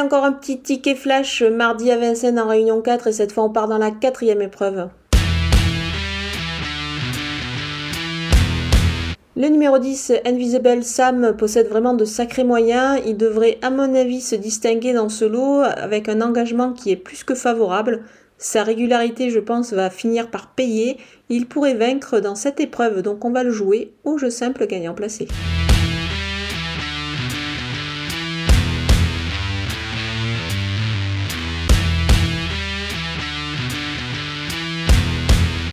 Encore un petit ticket flash euh, mardi à Vincennes en réunion 4 et cette fois on part dans la quatrième épreuve. Le numéro 10, Invisible Sam, possède vraiment de sacrés moyens. Il devrait, à mon avis, se distinguer dans ce lot avec un engagement qui est plus que favorable. Sa régularité, je pense, va finir par payer. Il pourrait vaincre dans cette épreuve, donc on va le jouer au jeu simple gagnant placé.